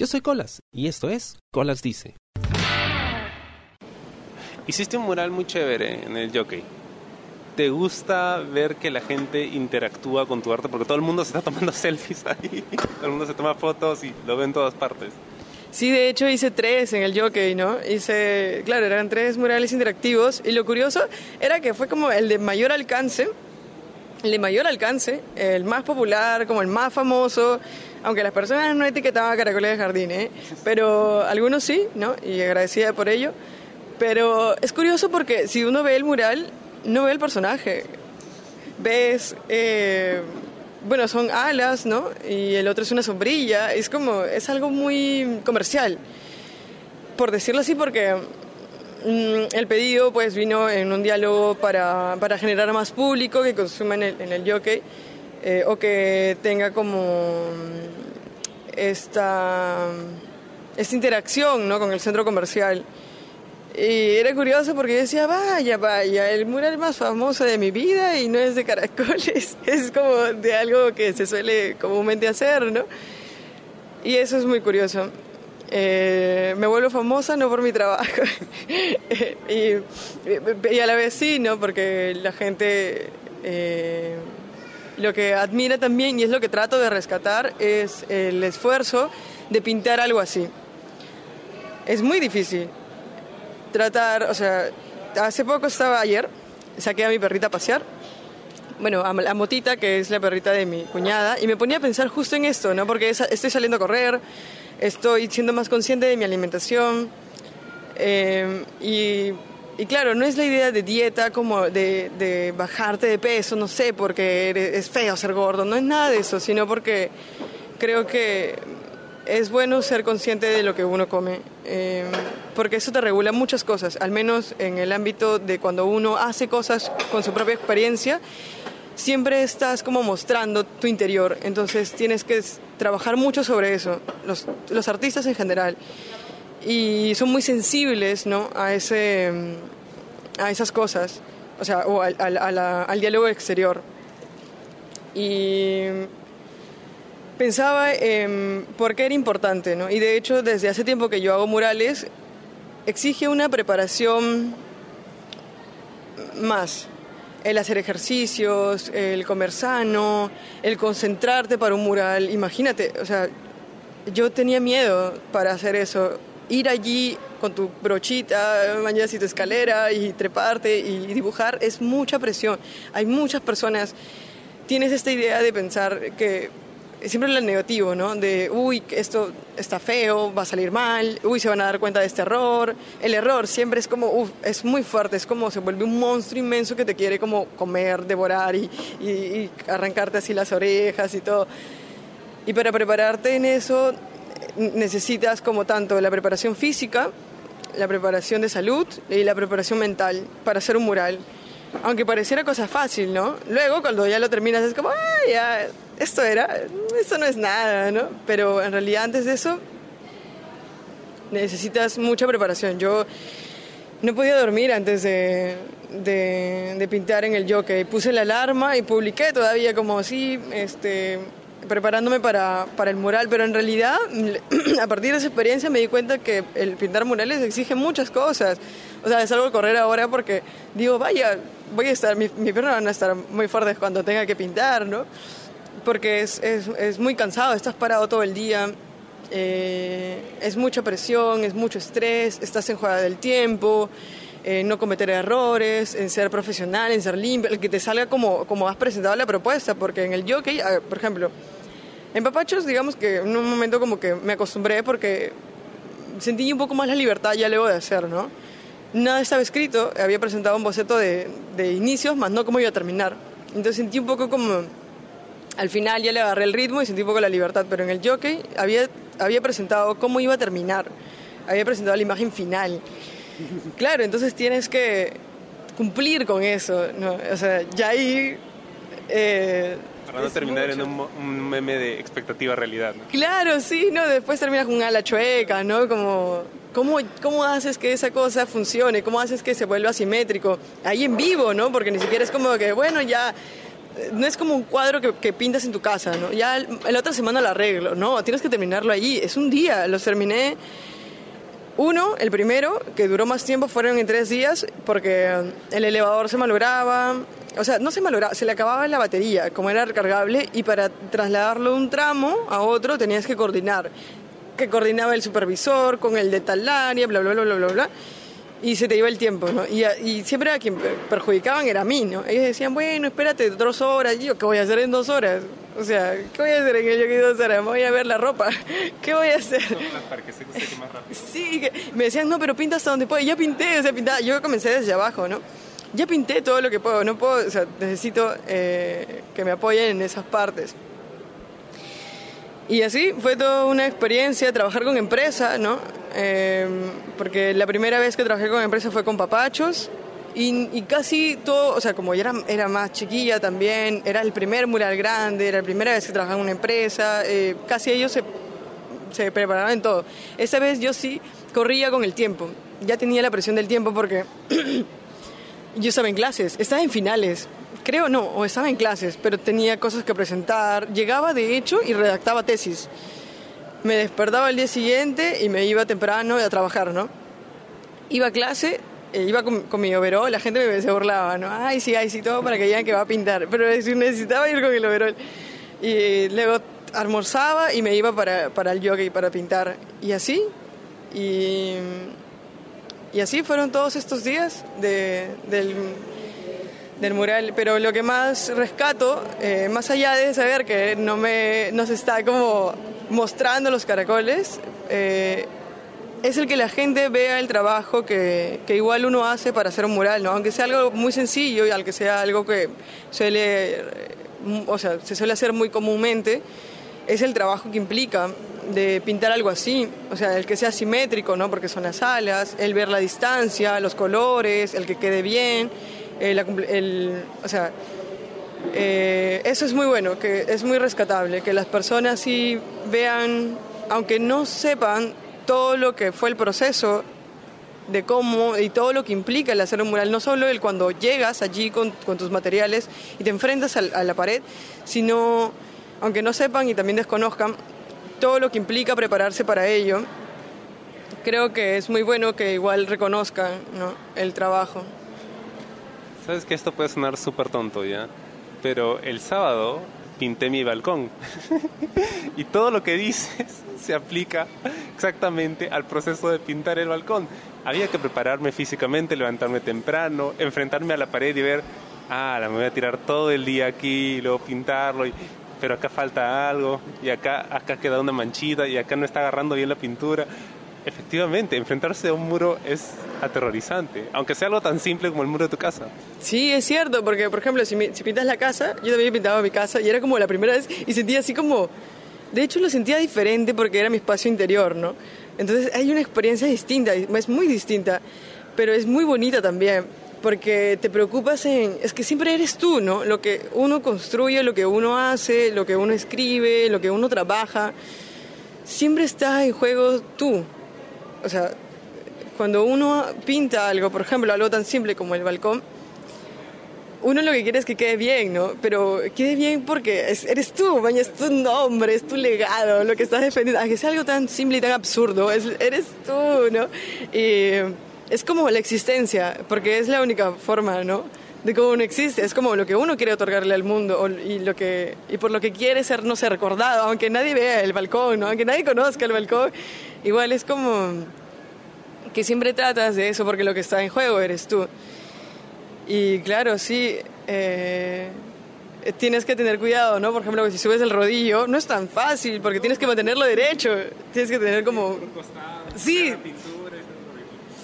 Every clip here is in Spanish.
Yo soy Colas y esto es Colas Dice. Hiciste un mural muy chévere en el Jockey. ¿Te gusta ver que la gente interactúa con tu arte? Porque todo el mundo se está tomando selfies ahí. Todo el mundo se toma fotos y lo ve en todas partes. Sí, de hecho hice tres en el Jockey, ¿no? Hice, claro, eran tres murales interactivos y lo curioso era que fue como el de mayor alcance, el de mayor alcance, el más popular, como el más famoso, aunque las personas no etiquetaban a Caracoles de Jardín, ¿eh? pero algunos sí, ¿no? Y agradecida por ello. Pero es curioso porque si uno ve el mural, no ve el personaje. Ves... Eh, bueno, son alas, ¿no? Y el otro es una sombrilla. Es como, es algo muy comercial, por decirlo así, porque mm, el pedido pues vino en un diálogo para, para generar más público que consuma en el, en el jockey eh, o que tenga como mm, esta, esta interacción ¿no? con el centro comercial. Y era curioso porque decía, vaya, vaya, el mural más famoso de mi vida y no es de caracoles, es como de algo que se suele comúnmente hacer, ¿no? Y eso es muy curioso. Eh, me vuelvo famosa no por mi trabajo y, a la vez sí, ¿no? Porque la gente eh, lo que admira también y es lo que trato de rescatar es el esfuerzo de pintar algo así. Es muy difícil tratar, o sea, hace poco estaba ayer, saqué a mi perrita a pasear, bueno, a la motita, que es la perrita de mi cuñada, y me ponía a pensar justo en esto, ¿no? Porque estoy saliendo a correr, estoy siendo más consciente de mi alimentación, eh, y, y, claro, no es la idea de dieta como de, bajarte de peso, no sé, porque es feo ser gordo, no es nada de eso, sino porque creo que es bueno ser consciente de lo que uno come, eh, porque eso te regula muchas cosas, al menos en el ámbito de cuando uno hace cosas con su propia experiencia, siempre estás como mostrando tu interior, entonces tienes que trabajar mucho sobre eso, los, los artistas en general, y son muy sensibles ¿no? a, ese, a esas cosas, o sea, o al, al, al diálogo exterior. Y pensaba en por qué era importante, ¿no? Y de hecho, desde hace tiempo que yo hago murales, exige una preparación más. El hacer ejercicios, el comer sano, el concentrarte para un mural. Imagínate, o sea, yo tenía miedo para hacer eso. Ir allí con tu brochita, mañana y tu escalera y treparte y dibujar es mucha presión. Hay muchas personas. Tienes esta idea de pensar que siempre el negativo, ¿no? De, uy, esto está feo, va a salir mal, uy, se van a dar cuenta de este error. El error siempre es como, uff, es muy fuerte, es como se vuelve un monstruo inmenso que te quiere como comer, devorar y, y, arrancarte así las orejas y todo. Y para prepararte en eso necesitas como tanto la preparación física, la preparación de salud y la preparación mental para hacer un mural. Aunque pareciera cosa fácil, ¿no? Luego, cuando ya lo terminas, es como, ay, ya, esto era, esto no es nada, ¿no? Pero en realidad antes de eso necesitas mucha preparación. Yo no podía dormir antes de, de, pintar en el jockey. Puse la alarma y publiqué todavía como así, este, preparándome para, para el mural, pero en realidad a partir de esa experiencia me di cuenta que el pintar murales exige muchas cosas. O sea, salgo a correr ahora porque digo, vaya, voy a estar, mi, mi piernas van a estar muy fuertes cuando tenga que pintar, ¿no? porque es, es, es muy cansado, estás parado todo el día, eh, es mucha presión, es mucho estrés, estás en jugada del tiempo, en no cometer errores, en ser profesional, en ser limpio, el que te salga como, como has presentado la propuesta, porque en el jockey, por ejemplo, en Papachos, digamos que en un momento como que me acostumbré porque sentí un poco más la libertad ya luego de hacer, ¿no? Nada estaba escrito, había presentado un boceto de, inicios, más no cómo iba a terminar. Entonces sentí un poco como al final ya le agarré el ritmo y sentí un poco la libertad, pero en el jockey había, había presentado cómo iba a terminar, había presentado la imagen final. Claro, entonces tienes que cumplir con eso, ¿no? O sea, ya ahí... Eh, para terminar en un, meme de expectativa realidad, ¿no? Claro, sí, ¿no? Después terminas con ala chueca, ¿no? Como, ¿cómo, ¿cómo haces que esa cosa funcione? ¿Cómo haces que se vuelva asimétrico? Ahí en vivo, ¿no? Porque ni siquiera es como que, bueno, ya no es como un cuadro que, que pintas en tu casa, ¿no? Ya el- la otra semana lo arreglo, no, tienes que terminarlo allí, es un día, los terminé uno, el primero, que duró más tiempo, fueron en tres días, porque el elevador se malograba, o sea, no se malograba, se le acababa la batería, como era recargable, y para trasladarlo de un tramo a otro tenías que coordinar, que coordinaba el supervisor con el de tal área, bla, bla, bla, bla, bla, bla, y se te iba el tiempo, ¿no? Y, y siempre a quien per- perjudicaban era a mí, ¿no? Ellos decían, bueno, espérate dos horas, yo, ¿qué voy a hacer en dos horas? O sea, ¿qué voy a hacer en el yogi dos horas? Voy a ver la ropa, ¿qué voy a hacer? Para que se más rápido. Sí, me decían, no, pero pinta hasta donde puedo. Y Ya pinté, o sea, pintaba. Yo comencé desde abajo, ¿no? Ya pinté todo lo que puedo, no puedo, necesito eh, que me apoyen en esas partes. Y así fue toda una experiencia trabajar con empresa, ¿no? Eh, porque la primera vez que trabajé con empresa fue con papachos y, casi todo, o sea, como yo era, era más chiquilla también, era el primer mural grande, era la primera vez que trabajaba en una empresa, eh, casi ellos se se preparaban en todo. Esta vez yo sí corría con el tiempo. Ya tenía la presión del tiempo porque yo estaba en clases, estaba en finales. Creo no, o estaba en clases, pero tenía cosas que presentar. Llegaba de hecho y redactaba tesis. Me despertaba el día siguiente y me iba temprano a trabajar, ¿no? Iba a clase, eh, iba con, con mi overol, la gente me se burlaba, ¿no? Ay, sí, ay, sí, todo para que digan que va a pintar. Pero necesitaba ir con el overol. Y luego almorzaba y me iba para, para el yoga y para pintar. Y así. Y, y así fueron todos estos días de, del, mural. Pero lo que más rescato, eh, más allá de saber que no, me, no se está como mostrando los caracoles, eh, es el que la gente vea el trabajo que, igual uno hace para hacer un mural, ¿no? Aunque sea algo muy sencillo y aunque sea algo que suele, o sea, se suele hacer muy comúnmente, es el trabajo que implica de pintar algo así, o sea, el que sea simétrico, ¿no? Porque son las alas, el ver la distancia, los colores, el que quede bien, eh, la comple- el, o sea, eh, eso es muy bueno, que es muy rescatable, que las personas sí vean, aunque no sepan todo lo que fue el proceso de cómo y todo lo que implica el hacer un mural, no solo el cuando llegas allí con, tus materiales y te enfrentas a la pared, sino, aunque no sepan y también desconozcan, todo lo que implica prepararse para ello. Creo que es muy bueno que igual reconozcan ¿no? el trabajo. Sabes que esto puede sonar súper tonto ya, pero el sábado pinté mi balcón. y todo lo que dices se aplica exactamente al proceso de pintar el balcón. Había que prepararme físicamente, levantarme temprano, enfrentarme a la pared y ver, ah, me voy a tirar todo el día aquí, luego pintarlo, y- pero acá falta algo, y acá, acá queda una manchita, y acá no está agarrando bien la pintura. Efectivamente, enfrentarse a un muro es aterrorizante, aunque sea algo tan simple como el muro de tu casa. Sí, es cierto, porque por ejemplo, si, mi- si pintas la casa, yo también pintaba mi casa y era como la primera vez y sentía así como, de hecho lo sentía diferente porque era mi espacio interior, ¿no? Entonces hay una experiencia distinta, es muy distinta, pero es muy bonita también, porque te preocupas en, es que siempre eres tú, ¿no? Lo que uno construye, lo que uno hace, lo que uno escribe, lo que uno trabaja, siempre está en juego tú. O sea, cuando uno pinta algo, por ejemplo, algo tan simple como el balcón, uno lo que quiere es que quede bien, ¿no? Pero quede bien porque es- eres tú, baña, es tu nombre, es tu legado, lo que estás defendiendo. Aunque sea algo tan simple y tan absurdo, es, eres tú, ¿no? Y es como la existencia, porque es la única forma, ¿no? De cómo uno existe, es como lo que uno quiere otorgarle al mundo y, lo que, y por lo que quiere ser, no sé, recordado, aunque nadie vea el balcón, ¿no? Aunque nadie conozca el balcón, igual es como que siempre tratas de eso porque lo que está en juego eres tú. Y claro, sí, eh, tienes que tener cuidado, ¿no? Por ejemplo, si subes el rodillo, no es tan fácil porque tienes que mantenerlo derecho. Tienes que tener como... Sí,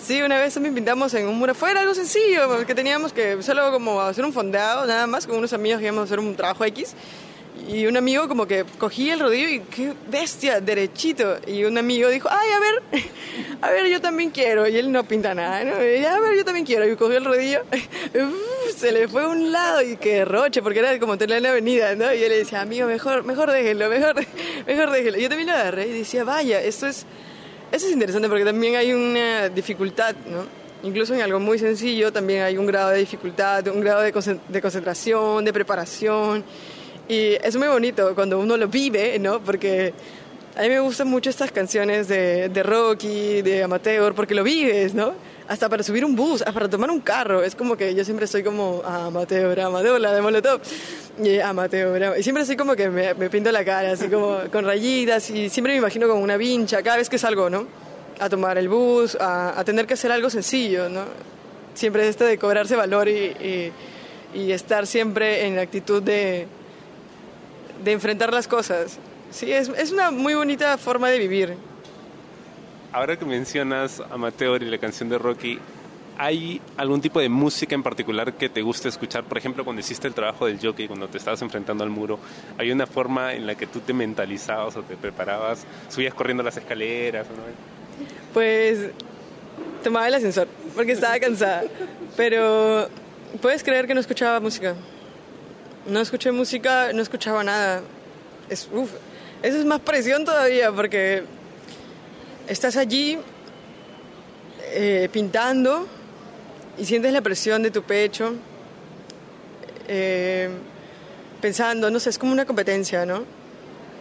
sí, una vez también pintamos en un muro. Fue algo sencillo, que teníamos que solo como hacer un fondeado, nada más, con unos amigos que íbamos a hacer un trabajo X. Y un amigo como que cogía el rodillo y qué bestia, derechito. Y un amigo dijo, ay, a ver, a ver, yo también quiero. Y él no pinta nada, ¿no? Y, a ver, yo también quiero. Y cogió el rodillo, uf, se le fue a un lado y qué roche, porque era como tener la avenida, ¿no? Y él le decía, amigo, mejor, mejor déjelo, mejor, mejor déjelo. Y yo también lo agarré y decía, vaya, esto es, esto es interesante porque también hay una dificultad, ¿no? Incluso en algo muy sencillo también hay un grado de dificultad, un grado de, concentración, de preparación. Y es muy bonito cuando uno lo vive, ¿no? Porque a mí me gustan mucho estas canciones de, de Rocky, de Amateur, porque lo vives, ¿no? Hasta para subir un bus, hasta para tomar un carro. Es como que yo siempre estoy como Amateur, Amateur, la de Molotov. Y Amateur, y siempre estoy como que me, me pinto la cara, así como con rayitas. Y siempre me imagino como una vincha cada vez que salgo, ¿no? A tomar el bus, a, a tener que hacer algo sencillo, ¿no? Siempre este de cobrarse valor y, y, y estar siempre en la actitud de, de enfrentar las cosas. Sí, es, es una muy bonita forma de vivir. Ahora que mencionas Amateur y la canción de Rocky, ¿hay algún tipo de música en particular que te guste escuchar? Por ejemplo, cuando hiciste el trabajo del jockey, cuando te estabas enfrentando al muro, ¿hay una forma en la que tú te mentalizabas o te preparabas? ¿Subías corriendo las escaleras? ¿no? Pues tomaba el ascensor porque estaba cansada. Pero puedes creer que no escuchaba música. No escuché música, no escuchaba nada. Eso es más presión todavía porque estás allí eh, pintando y sientes la presión de tu pecho, eh, pensando, no sé, es como una competencia, ¿no?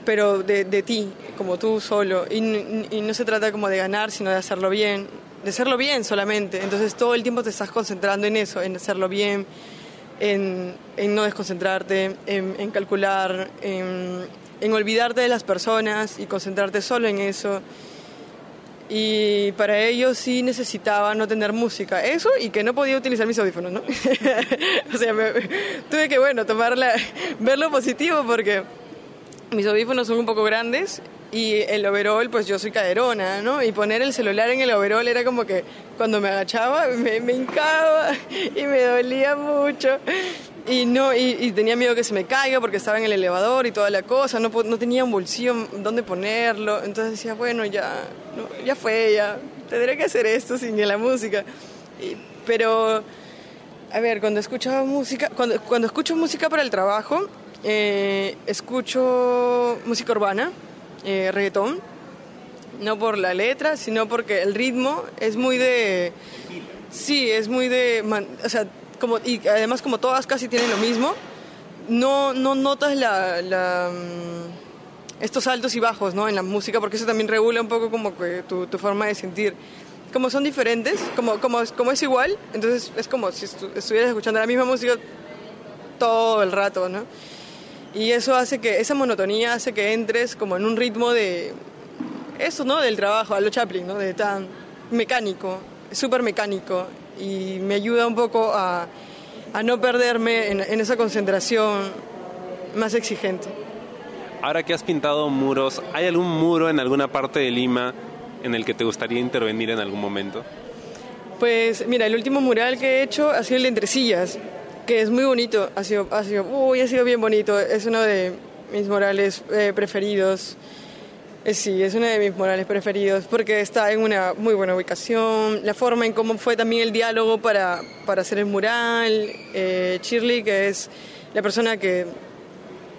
Pero de, de ti, como tú solo. Y, no se trata como de ganar, sino de hacerlo bien, de hacerlo bien solamente. Entonces todo el tiempo te estás concentrando en eso, en hacerlo bien, en, no desconcentrarte, en, en calcular, en, en olvidarte de las personas y concentrarte solo en eso. Y para ello sí necesitaba no tener música. Eso y que no podía utilizar mis audífonos, ¿no? o sea, me, tuve que, bueno, tomar la, ver lo positivo porque mis audífonos son un poco grandes y el overall, pues yo soy caderona, ¿no? Y poner el celular en el overall era como que cuando me agachaba me, me hincaba y me dolía mucho. Y, no, y, tenía miedo que se me caiga porque estaba en el elevador y toda la cosa, no, no tenía un bolsillo donde ponerlo, entonces decía, bueno, ya, no, ya fue, ya, tendré que hacer esto sin la música. Pero, a ver, cuando escucho música, cuando, cuando escucho música para el trabajo, eh, escucho música urbana, eh, reggaetón, no por la letra, sino porque el ritmo es muy de... Sí, es muy de... O sea, como, y además como todas casi tienen lo mismo, no, no notas la, la, estos altos y bajos ¿no? en la música, porque eso también regula un poco como que tu, tu forma de sentir. Como son diferentes, como, como, como es igual, entonces es como si estu estuvieras escuchando la misma música todo el rato, ¿no? Y eso hace que, esa monotonía hace que entres como en un ritmo de, eso, ¿no? Del trabajo, a lo Chaplin, ¿no? De tan mecánico, súper mecánico y me ayuda un poco a, a no perderme en, en, esa concentración más exigente. Ahora que has pintado muros, ¿hay algún muro en alguna parte de Lima en el que te gustaría intervenir en algún momento? Pues mira, el último mural que he hecho ha sido el de Entresillas, que es muy bonito, ha sido, ha sido, uy, ha sido bien bonito, es uno de mis murales eh, preferidos. Sí, es uno de mis murales preferidos porque está en una muy buena ubicación, la forma en cómo fue también el diálogo para, para hacer el mural. Eh, Shirley, que es la persona que,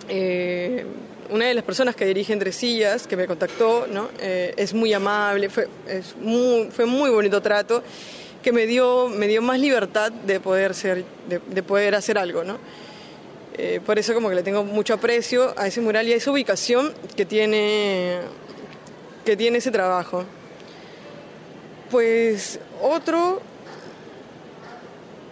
eh, una de las personas que dirige Entre Sillas, que me contactó, ¿no? Eh, es muy amable, fue, muy, fue muy bonito trato, que me dio, me dio más libertad de poder, ser, de poder hacer algo, ¿no? Eh, por eso como que le tengo mucho aprecio a ese mural y a esa ubicación que tiene, que tiene ese trabajo. Pues otro,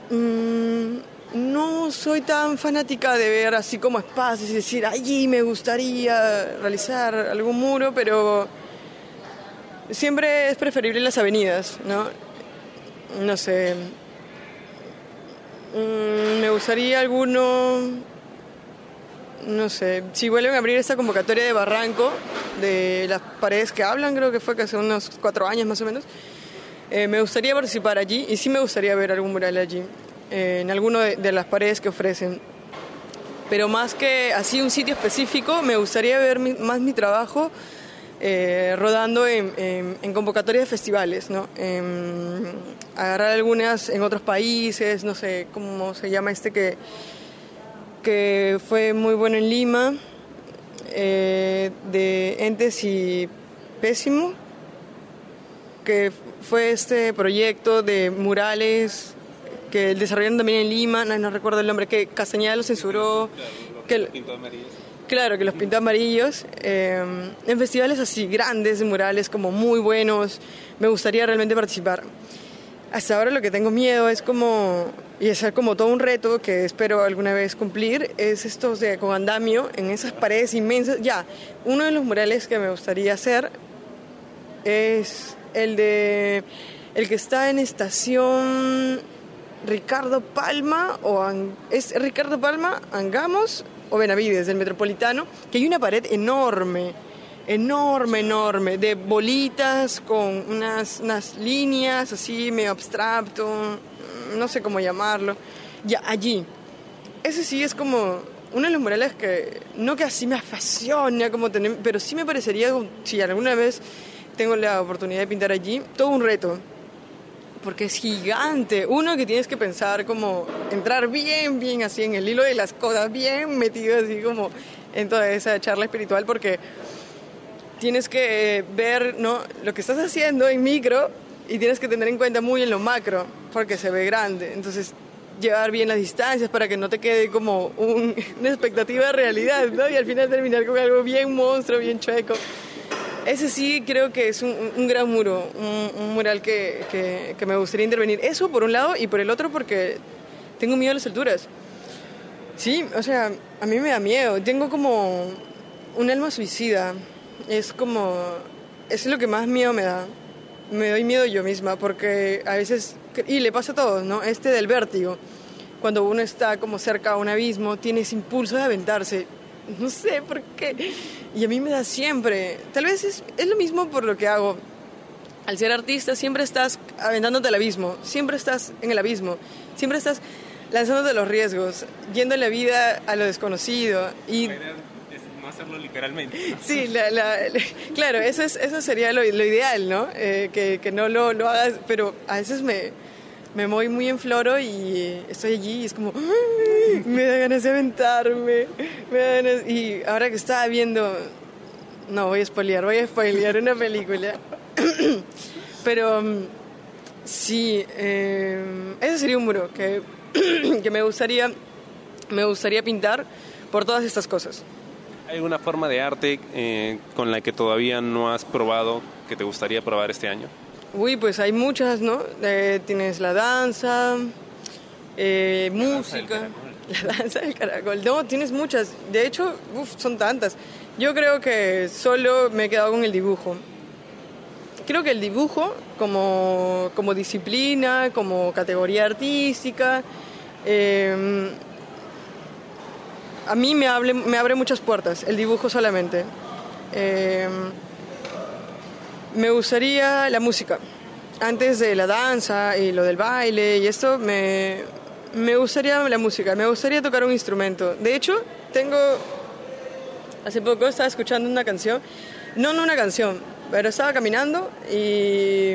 mmm, no soy tan fanática de ver así como espacios y decir, allí me gustaría realizar algún muro, pero siempre es preferible las avenidas, ¿no? No sé, mmm, me gustaría alguno no sé, si vuelven a abrir esta convocatoria de Barranco, de las paredes que hablan, creo que fue hace unos cuatro años más o menos, eh, me gustaría participar allí y sí me gustaría ver algún mural allí, eh, en alguno de, las paredes que ofrecen. Pero más que así un sitio específico, me gustaría ver más mi trabajo eh, rodando en, en, convocatorias de festivales, agarrar algunas en otros países, no sé cómo se llama este que que fue muy bueno en Lima, eh, de Entes y Pésimo. que fue este proyecto de murales que desarrollaron también en Lima, no, no recuerdo el nombre, que Castañeda lo censuró. que, Claro, que los pintó amarillos. Eh, en festivales así grandes, murales como muy buenos, me gustaría realmente participar. Hasta ahora lo que tengo miedo es como, y es como todo un reto que espero alguna vez cumplir, es estos de con andamio en esas paredes inmensas. Ya, uno de los murales que me gustaría hacer es el de el que está en estación Ricardo Palma o es Ricardo Palma, Angamos o Benavides del Metropolitano, que hay una pared enorme, enorme, enorme, de bolitas con unas, unas líneas así medio abstracto, no sé cómo llamarlo, ya allí. Ese sí es como uno de los murales que no que así me apasiona como tener, pero sí me parecería si alguna vez tengo la oportunidad de pintar allí, todo un reto porque es gigante. Uno que tienes que pensar como entrar bien, bien así en el hilo de las cosas, bien metido así como en toda esa charla espiritual, porque tienes que ver ¿no? lo que estás haciendo en micro y tienes que tener en cuenta muy en lo macro, porque se ve grande. Entonces, llevar bien las distancias para que no te quede como una expectativa de realidad, ¿no? Y al final terminar con algo bien monstruo, bien chueco. Ese sí creo que es un, gran muro, un, mural que, que, me gustaría intervenir. Eso por un lado y por el otro porque tengo miedo a las alturas. Sí, o sea, a mí me da miedo. Tengo como un alma suicida. Es como... Es lo que más miedo me da. Me doy miedo yo misma porque a veces... Y le pasa a todos, ¿no? Este del vértigo. Cuando uno está como cerca a un abismo, tiene ese impulso de aventarse No sé por qué. Y a mí me da siempre. Tal vez es, es lo mismo por lo que hago. Al ser artista siempre estás aventándote al abismo, siempre estás en el abismo, siempre estás lanzándote los riesgos, yendo en la vida a lo desconocido. Y no hacerlo literalmente. Sí, claro, eso, es, eso sería lo, ideal, ¿no? Eh, que, que, no lo, lo hagas, pero a veces me, me voy muy en floro y estoy allí y es como, me da ganas de aventarme, Y ahora que estaba viendo, no voy a spoilear, voy a spoilear una película. Pero mm, sí, eh, ese sería un muro que, que me, gustaría, me gustaría pintar por todas estas cosas. ¿Hay alguna forma de arte eh, con la que todavía no has probado que te gustaría probar este año? Uy, pues hay muchas, ¿no? Eh, tienes la danza, eh, música, la danza del caracol. No, tienes muchas. De hecho, uf, son tantas. Yo creo que solo me he quedado con el dibujo. Creo que el dibujo como, como disciplina, como categoría artística, em, a mí me, me abre muchas puertas, el dibujo solamente. Eh, me gustaría la música. Antes de la danza y lo del baile y esto, me, me gustaría la música, me gustaría tocar un instrumento. De hecho, tengo, hace poco estaba escuchando una canción, no, no una canción, pero estaba caminando y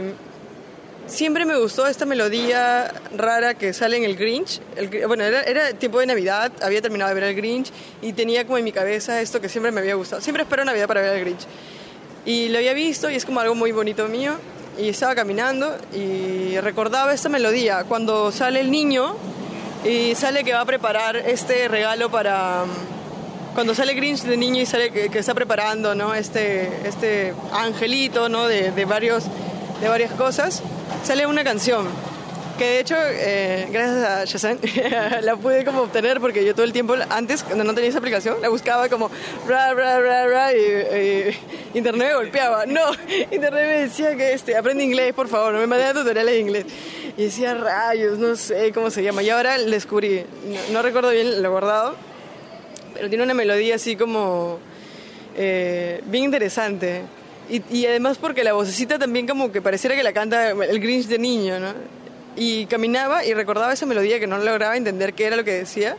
siempre me gustó esta melodía rara que sale en el Grinch. bueno, era, era, tiempo de Navidad, había terminado de ver el Grinch y tenía como en mi cabeza esto que siempre me había gustado. Siempre espero Navidad para ver el Grinch. Y lo había visto y es como algo muy bonito mío. Y estaba caminando y recordaba esta melodía. Cuando sale el niño y sale que va a preparar este regalo para... Cuando sale Grinch de niño y sale que, está preparando ¿no? este, este angelito ¿no? de, de, varios, de varias cosas, sale una canción que de hecho, eh, gracias a Shazam, la pude como obtener porque yo todo el tiempo, antes, cuando no tenía esa aplicación, la buscaba como ra, ra, ra, ra, y, internet me golpeaba. No, internet me decía que este, aprende inglés, por favor, no me mandé tutoriales de inglés. Y decía rayos, no sé cómo se llama. Y ahora descubrí, no, recuerdo bien lo guardado, pero tiene una melodía así como eh, bien interesante. Y, y, además porque la vocecita también como que pareciera que la canta el Grinch de niño, ¿no? Y caminaba y recordaba esa melodía que no lograba entender qué era lo que decía,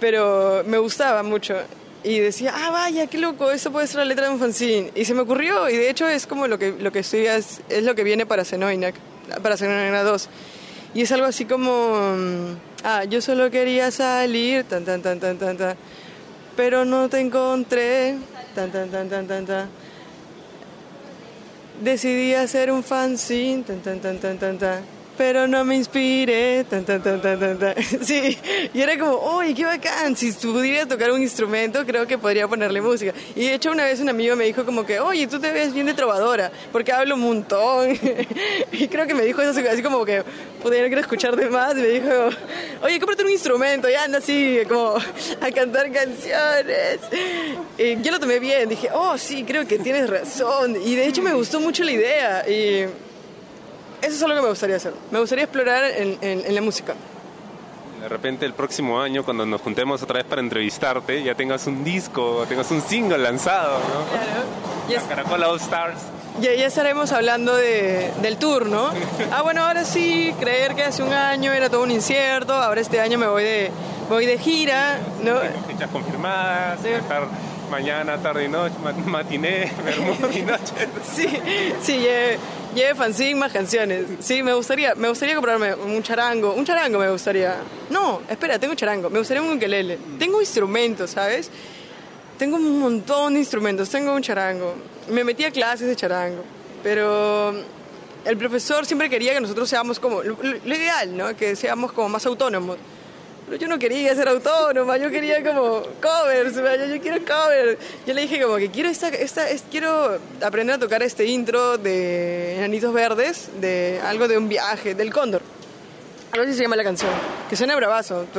pero me gustaba mucho. Y decía, ah, vaya, qué loco, eso puede ser la letra de un fanzine. Y se me ocurrió, y de hecho es como lo que, lo que estoy, es, lo que viene para Zenoinac, para Zenoinac 2. Y es algo así como, mm, ah, yo solo quería salir, tan, tan, tan, tan, tan, tan, pero no te encontré, tan, tan, tan, tan, tan, tan. Decidí hacer un fanzine, tan, tan, tan, pero no me inspire. Tan, tan, tan. Sí, y era como, uy, qué bacán. Si pudiera tocar un instrumento, creo que podría ponerle música. Y de hecho, una vez un amigo me dijo, como que, oye, tú te ves bien de trovadora, porque hablo un montón. y creo que me dijo eso así como que, podría quiero escucharte más. Y me dijo, oye, cómprate un instrumento, y anda así, como a cantar canciones. Y yo lo tomé bien, dije, oh, sí, creo que tienes razón. Y de hecho, me gustó mucho la idea. Y eso es algo que me gustaría hacer. Me gustaría explorar en, la música. De repente el próximo año, cuando nos juntemos otra vez para entrevistarte, ya tengas un disco, tengas un single lanzado, ¿no? Claro. La Caracola All Stars. Ya, ya estaremos hablando de, del tour, ¿no? ah, bueno, ahora sí, creer que hace un año era todo un incierto, ahora este año me voy de, voy de gira, ¿no? Fechas confirmadas, estar mañana, tarde y noche, matiné, y noche. sí, sí, lleve fanzine más canciones. Sí, me gustaría, me gustaría comprarme un charango. Un charango me gustaría. No, espera, tengo charango. Me gustaría un ukelele. Tengo instrumentos, ¿sabes? Tengo un montón de instrumentos. Tengo un charango. Me metí a clases de charango. Pero el profesor siempre quería que nosotros seamos como lo, lo ideal, ¿no? Que seamos como más autónomos. Pero yo no quería ser autónoma, yo quería como covers, yo, quiero cover. Yo le dije como que quiero esta, esta quiero aprender a tocar este intro de Enanitos Verdes, de algo de un viaje, del cóndor. Algo así se llama la canción, que suena bravazo. Y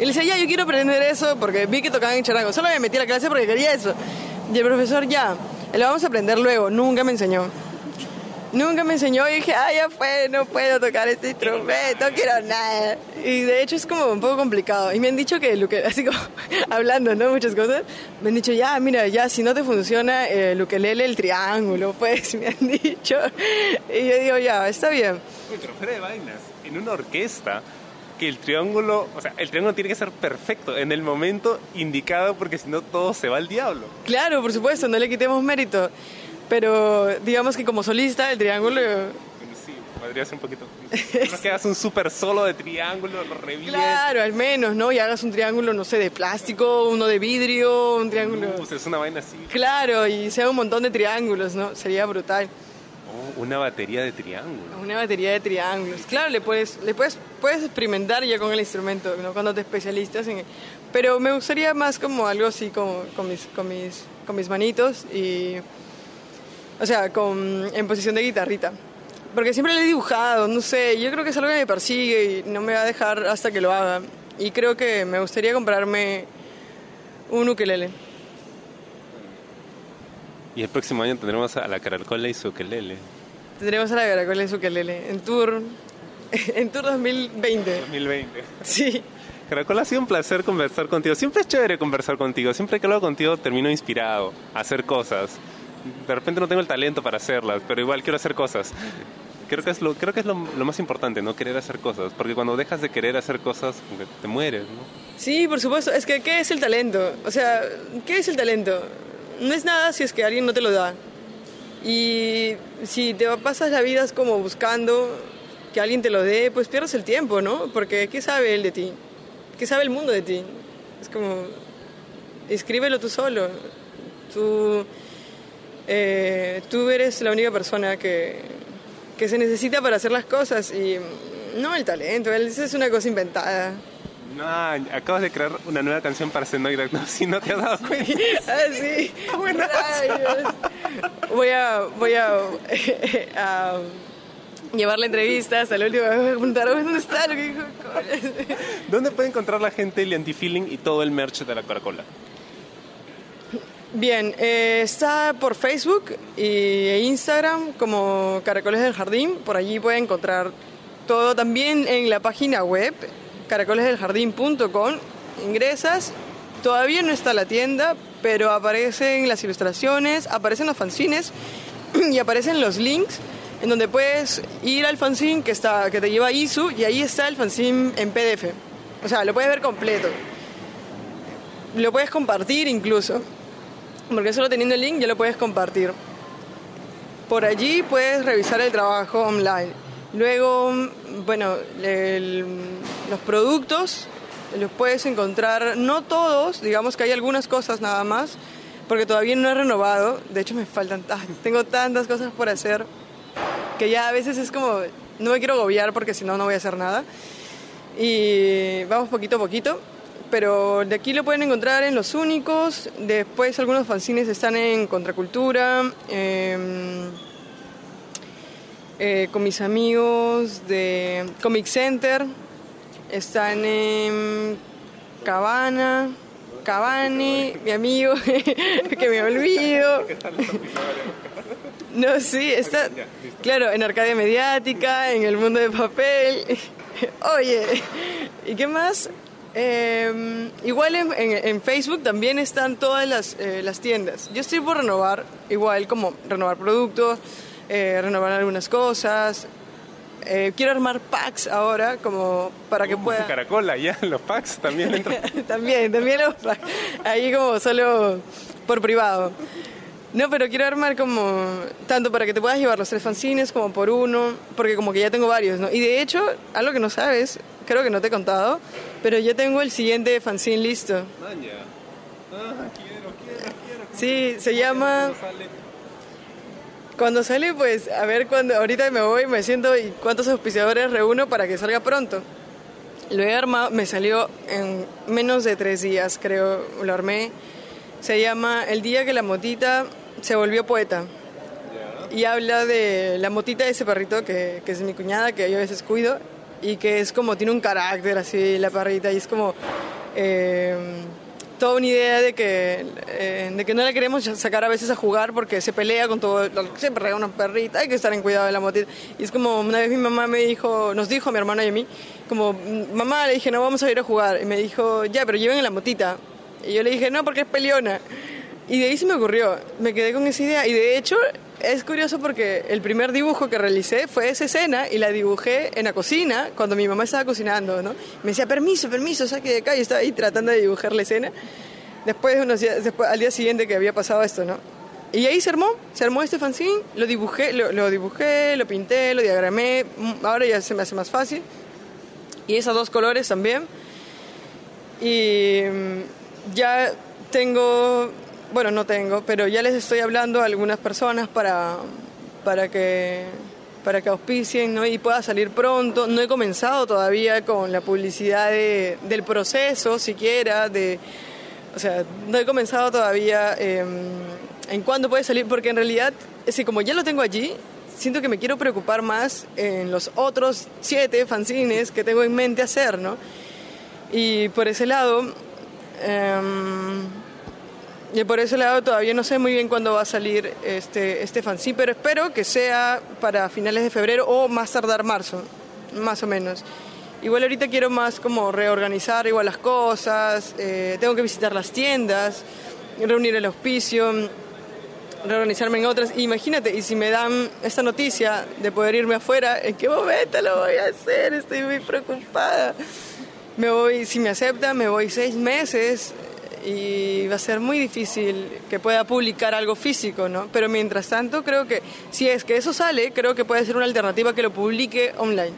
le decía, ya, yo quiero aprender eso porque vi que tocaban en charango. Solo me metí a la clase porque quería eso. Y el profesor, ya, lo vamos a aprender luego, nunca me enseñó. Nunca me enseñó y dije, ah, ya fue, no puedo tocar este instrumento, no quiero nada. Y de hecho es como un poco complicado. Y me han dicho que, lo que así como hablando, ¿no? Muchas cosas. Me han dicho, ya, mira, ya, si no te funciona el ukelele, el triángulo, pues, me han dicho. Y yo digo, ya, está bien. Pero fuera de vainas, en una orquesta, que el triángulo, o sea, el triángulo tiene que ser perfecto en el momento indicado porque si no todo se va al diablo. Claro, por supuesto, no le quitemos mérito pero digamos que como solista el triángulo... Sí, podría ser un poquito... No que hagas un súper solo de triángulo, lo revientes. Claro, al menos, ¿no? Y hagas un triángulo, no sé, de plástico, uno de vidrio, un triángulo... Uh, es una vaina así. Claro, y sea un montón de triángulos, ¿no? Sería brutal. Oh, una batería de triángulos. Una batería de triángulos. Claro, le puedes, le puedes, puedes experimentar ya con el instrumento, ¿no? Cuando te especialistas en... Pero me gustaría más como algo así, como con mis, con mis, con mis manitos y o sea, con, en posición de guitarrita. Porque siempre le he dibujado, no sé, yo creo que es algo que me persigue y no me va a dejar hasta que lo haga. Y creo que me gustaría comprarme un ukelele. Y el próximo año tendremos a la Caracola y su ukelele. Tendremos a la Caracola y su ukelele en tour, en tour 2020. 2020. Sí. Caracola, ha sido un placer conversar contigo. Siempre es chévere conversar contigo. Siempre que hablo contigo termino inspirado a hacer cosas de repente no tengo el talento para hacerlas, pero igual quiero hacer cosas. Creo que es lo, creo que es lo, más importante, ¿no? Querer hacer cosas, porque cuando dejas de querer hacer cosas, te mueres, ¿no? Sí, por supuesto. Es que, ¿qué es el talento? O sea, ¿qué es el talento? No es nada si es que alguien no te lo da. Y si te pasas la vida como buscando que alguien te lo dé, pues pierdes el tiempo, ¿no? Porque ¿qué sabe él de ti? ¿Qué sabe el mundo de ti? Es como, escríbelo tú solo. Tú eh, tú eres la única persona que, que se necesita para hacer las cosas y no el talento, eso es una cosa inventada. No, acabas de crear una nueva canción para Senoida, no, si no te has dado cuenta. ah, sí. Bueno, voy a, voy a, a llevarle entrevistas al último, voy a preguntar dónde está lo que dijo. ¿Dónde puede encontrar la gente el anti-feeling y todo el merch de la Coca-Cola? Bien, eh, está por Facebook e Instagram como Caracoles del Jardín. Por allí puede encontrar todo también en la página web caracolesdeljardín.com. Ingresas, todavía no está la tienda, pero aparecen las ilustraciones, aparecen los fanzines y aparecen los links en donde puedes ir al fanzine que, está, que te lleva a ISU y ahí está el fanzine en PDF. O sea, lo puedes ver completo. Lo puedes compartir incluso porque solo teniendo el link ya lo puedes compartir. Por allí puedes revisar el trabajo online. Luego, bueno, los productos los puedes encontrar, no todos, digamos que hay algunas cosas nada más, porque todavía no he renovado. De hecho, me faltan, ah, tengo tantas cosas por hacer que ya a veces es como, no me quiero agobiar porque si no, no voy a hacer nada. Y vamos poquito a poquito. Pero de aquí lo pueden encontrar en Los Únicos. Después algunos fanzines están en Contracultura. em, eh, con mis amigos de Comic Center. Están en Cabana, Cabani, mi amigo, que me olvido. No, sí, está, claro, en Arcadia Mediática, en el mundo de papel. Oye, ¿y qué más? Eh, igual en, en- en Facebook también están todas las, eh, las tiendas. Yo estoy por renovar, igual como renovar productos, eh, renovar algunas cosas. Eh, quiero armar packs ahora como para que pueda... Caracola, ya, los packs también entran. también, también los packs. Ahí como solo por privado. No, pero quiero armar como tanto para que te puedas llevar los tres fanzines como por uno, porque como que ya tengo varios, ¿no? Y de hecho, algo que no sabes, creo que no te he contado, pero yo tengo el siguiente fanzine listo. Ah, quiero, quiero, quiero. Sí, se llama... Cuando sale, pues, a ver, cuando ahorita me voy, me siento y cuántos auspiciadores reúno para que salga pronto. Lo he armado, me salió en menos de tres días, creo, lo armé. Se llama El día que la motita se volvió poeta. Y habla de la motita de ese perrito que, que es mi cuñada, que yo a veces cuido, y que es como, tiene un carácter así, la perrita, y es como eh, toda una idea de que, eh, de que no la queremos sacar a veces a jugar porque se pelea con todo, siempre rega una perrita, hay que estar en cuidado de la motita. Y es como, una vez mi mamá me dijo, nos dijo a mi hermana y a mí, como, mamá, le dije, no vamos a ir a jugar. Y me dijo, ya, pero lleven la motita. Y yo le dije, no, porque es peleona. Y de ahí se me ocurrió, me quedé con esa idea. Y de hecho, es curioso porque el primer dibujo que realicé fue esa escena y la dibujé en la cocina cuando mi mamá estaba cocinando, ¿no? Me decía, permiso, permiso, saque de acá. Y estaba ahí tratando de dibujar la escena. Después, de unos días, después, al día siguiente que había pasado esto, ¿no? Y ahí se armó, se armó este fanzine, lo dibujé, lo, lo dibujé, lo pinté, lo diagramé, mm, ahora ya se me hace más fácil. Y esos dos colores también. Y mm, ya tengo, bueno, no tengo, pero ya les estoy hablando a algunas personas para, para que para que auspicien ¿no? y pueda salir pronto. No he comenzado todavía con la publicidad de- del proceso, siquiera, de, o sea, no he comenzado todavía eh, en cuándo puede salir, porque en realidad, que como ya lo tengo allí, siento que me quiero preocupar más en los otros siete fanzines que tengo en mente hacer, ¿no? Y por ese lado, em, y por ese lado todavía no sé muy bien cuándo va a salir este, este fanzine, pero espero que sea para finales de febrero o más tardar marzo, más o menos. Igual ahorita quiero más como reorganizar igual las cosas, eh, tengo que visitar las tiendas, reunir el auspicio, reorganizarme en otras. Imagínate, y si me dan esta noticia de poder irme afuera, ¿en qué momento lo voy a hacer? Estoy muy preocupada. Me voy, si me aceptan, me voy seis meses y va a ser muy difícil que pueda publicar algo físico, ¿no? Pero mientras tanto, creo que si es que eso sale, creo que puede ser una alternativa que lo publique online.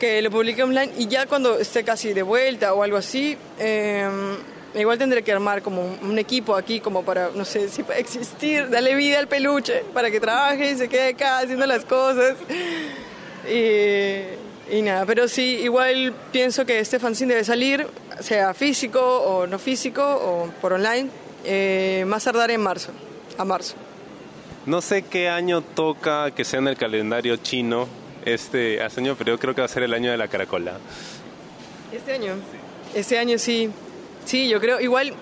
Que lo publique online y ya cuando esté casi de vuelta o algo así, eh, igual tendré que armar como un, equipo aquí como para, no sé, si existir, darle vida al peluche para que trabaje y se quede acá haciendo las cosas. Y, y nada, pero sí, igual pienso que este fanzine debe salir, sea físico o no físico o por online, eh, más tardar en marzo, a marzo. No sé qué año toca que sea en el calendario chino este año, pero yo creo que va a ser el año de la caracola. Este año. Este año sí. Sí, yo creo, igual,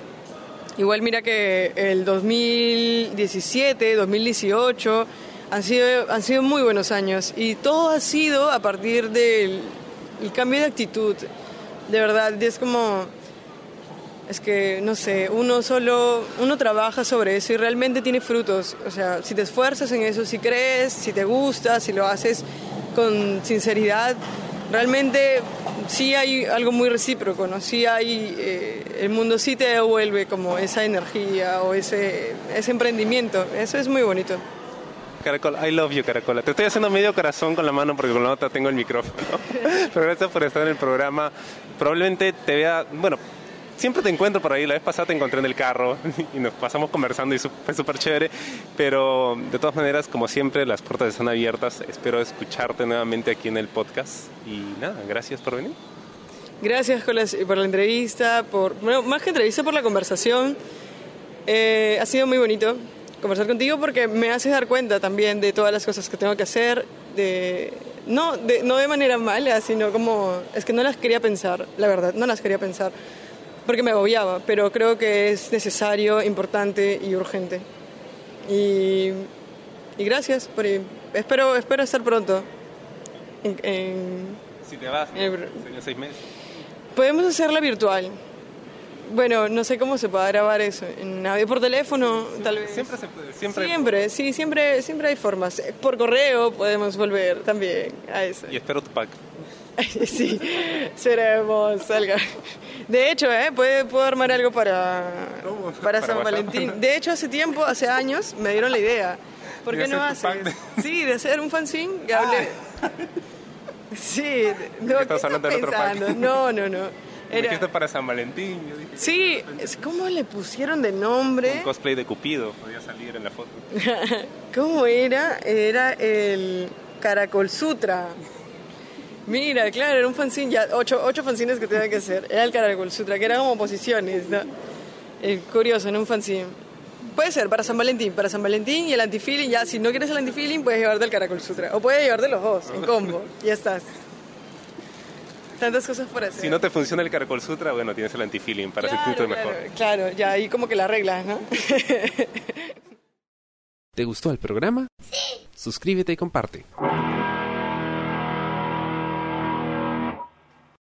igual mira que el 2017, 2018 han sido, han sido muy buenos años y todo ha sido a partir del el cambio de actitud. De verdad, es como, es que, no sé, uno solo, uno trabaja sobre eso y realmente tiene frutos. O sea, si te esfuerzas en eso, si crees, si te gusta, si lo haces con sinceridad, realmente sí hay algo muy recíproco, ¿no? Sí hay, eh, el mundo sí te devuelve como esa energía o ese, ese emprendimiento. Eso es muy bonito. Caracol, I love you, Caracola. Te estoy haciendo medio corazón con la mano porque con la otra tengo el micrófono. Pero gracias por estar en el programa. Probablemente te vea, bueno, siempre te encuentro por ahí. La vez pasada te encontré en el carro y nos pasamos conversando y fue súper chévere. Pero de todas maneras, como siempre, las puertas están abiertas. Espero escucharte nuevamente aquí en el podcast. Y nada, gracias por venir. Gracias por la entrevista, por, bueno, más que entrevista, por la conversación. Eh, ha sido muy bonito conversar contigo porque me haces dar cuenta también de todas las cosas que tengo que hacer, de, no, de, no de manera mala, sino como, es que no las quería pensar, la verdad, no las quería pensar, porque me agobiaba, pero creo que es necesario, importante y urgente. Y, y gracias, por, espero, espero estar pronto. En, si te vas, en seis meses. Podemos hacerla virtual. Bueno, no sé cómo se puede grabar eso. En audio por teléfono, tal vez. Siempre se puede. Siempre, siempre sí, siempre, siempre hay formas. Por correo podemos volver también a eso. Y espero tu pack. sí, seremos algo. De hecho, ¿eh? puedo armar algo para, para, San Valentín. De hecho, hace tiempo, hace años, me dieron la idea. ¿Por qué no haces? Sí, de hacer un fanzine que hable. Ah. Sí, no, ¿qué estás pensando? No, no, no. Era... Para San Valentín. sí, ¿cómo le pusieron de nombre? Un cosplay de Cupido, podía salir en la foto. ¿Cómo era? Era el Caracol Sutra. Mira, claro, era un fanzine, ya ocho, ocho fanzines que tenía que hacer. Era el Caracol Sutra, que era como posiciones, ¿no? El curioso, en un fanzine. Puede ser para San Valentín, para San Valentín y el antifeeling, ya si no quieres el antifeeling puedes llevarte el Caracol Sutra. O puedes llevarte los dos en combo, ya estás. Tantas cosas por hacer. Si no te funciona el Caracol Sutra, bueno, tienes el antifeeling para claro, sentirte claro, mejor. Claro, ya ahí como que la reglas, ¿no? ¿Te gustó el programa? Sí. Suscríbete y comparte.